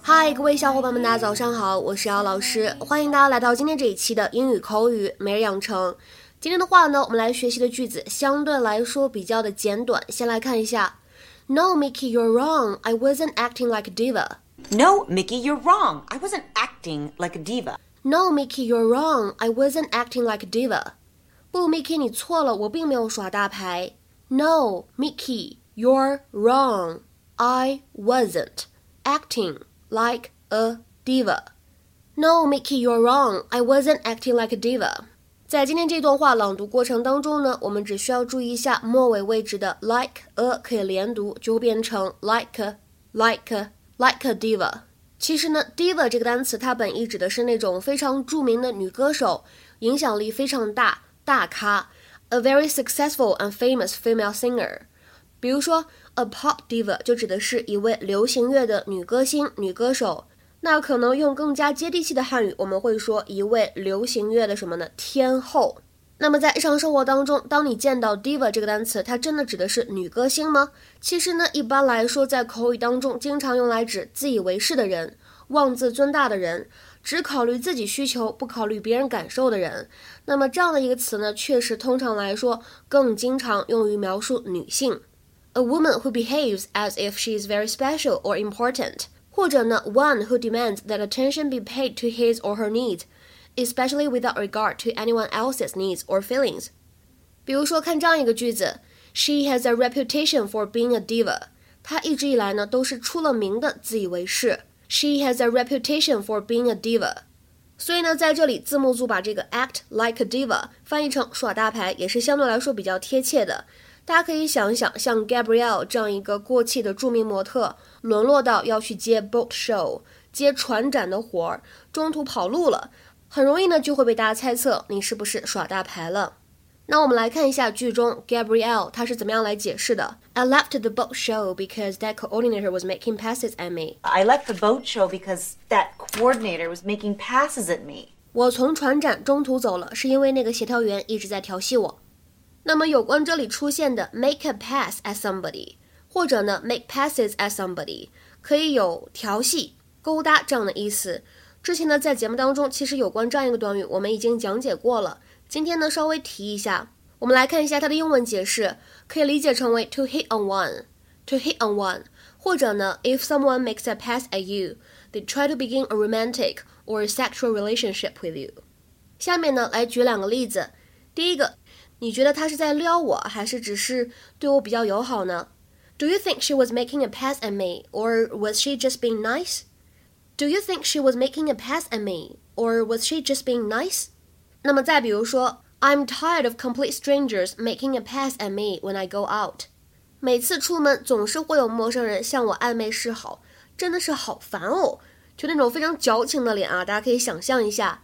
嗨，各位小伙伴们，大家早上好，我是姚老师，欢迎大家来到今天这一期的英语口语每日养成。今天的话呢，我们来学习的句子相对来说比较的简短，先来看一下。No, Mickey, you're wrong. I wasn't acting like a diva. No, Mickey, you're wrong. I wasn't acting like a diva. No, Mickey, you're wrong. I wasn't acting like a diva. 不，Mickey，你错了，我并没有耍大牌。No, Mickey, you're wrong. I wasn't acting like a diva. No, Mickey, you're wrong. I wasn't acting like a diva. 在今天这段话朗读过程当中呢，我们只需要注意一下末尾位置的 like a 可以连读，就会变成 like like like a diva。其实呢，diva 这个单词它本意指的是那种非常着名的女歌手，影响力非常大，大咖，a very successful and famous female singer。 比如说，a pop diva 就指的是一位流行乐的女歌星、女歌手。那可能用更加接地气的汉语，我们会说一位流行乐的什么呢？天后。那么在日常生活当中，当你见到 diva 这个单词，它真的指的是女歌星吗？其实呢，一般来说，在口语当中，经常用来指自以为是的人、妄自尊大的人、只考虑自己需求不考虑别人感受的人。那么这样的一个词呢，确实通常来说更经常用于描述女性。A woman who behaves as if she is very special or important. 或者呢，one who demands that attention be paid to his or her needs, especially without regard to anyone else's needs or feelings。比如说，看这样一个句子：She has a reputation for being a diva。她一直以来呢都是出了名的自以为是。She has a reputation for being a diva。所以呢，在这里字幕组把这个 act like a diva 翻译成耍大牌，也是相对来说比较贴切的。 大家可以想一想，像 Gabrielle 这样一个过气的著名模特，沦落到要去接 boat show、接船展的活儿，中途跑路了，很容易呢就会被大家猜测你是不是耍大牌了。那我们来看一下剧中 Gabrielle 她是怎么样来解释的。I left the boat show because that coordinator was making passes at me. I left the boat show because that coordinator was making passes at me. 我从船展中途走了，是因为那个协调员一直在调戏我。那么有关这里出现的 make a pass at somebody，或者呢 make passes at somebody，可以有调戏、勾搭这样的意思。之前呢在节目当中，其实有关这样一个短语，我们已经讲解过了。今天呢稍微提一下，我们来看一下它的英文解释，可以理解成为 to hit on one，to hit on one，或者呢 if someone makes a pass at you，they try to begin a romantic or sexual relationship with you。下面呢来举两个例子，第一个。你觉得他是在撩我，还是只是对我比较友好呢？Do you think she was making a pass at me, or was she just being nice? Do you think she was making a pass at me, or was she just being nice? 那么再比如说，I'm tired of complete strangers making a pass at me when I go out。每次出门总是会有陌生人向我暧昧示好，真的是好烦哦！就那种非常矫情的脸啊，大家可以想象一下。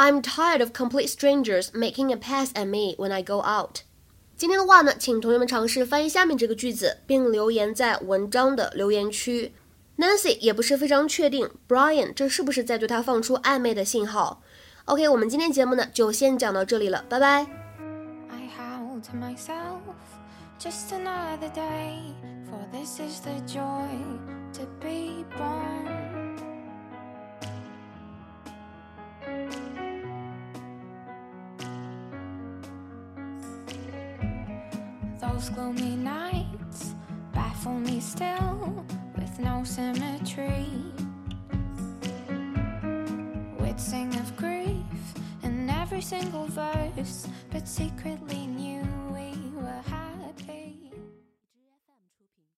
I'm tired of complete strangers making a pass at me when I go out。今天的话呢，请同学们尝试翻译下面这个句子，并留言在文章的留言区。Nancy 也不是非常确定 Brian 这是不是在对他放出暧昧的信号。OK，我们今天节目呢就先讲到这里了，拜拜。Just another day, for this is the joy to be born. Those gloomy nights baffle me still with no symmetry. We'd sing of grief in every single verse, but secretly knew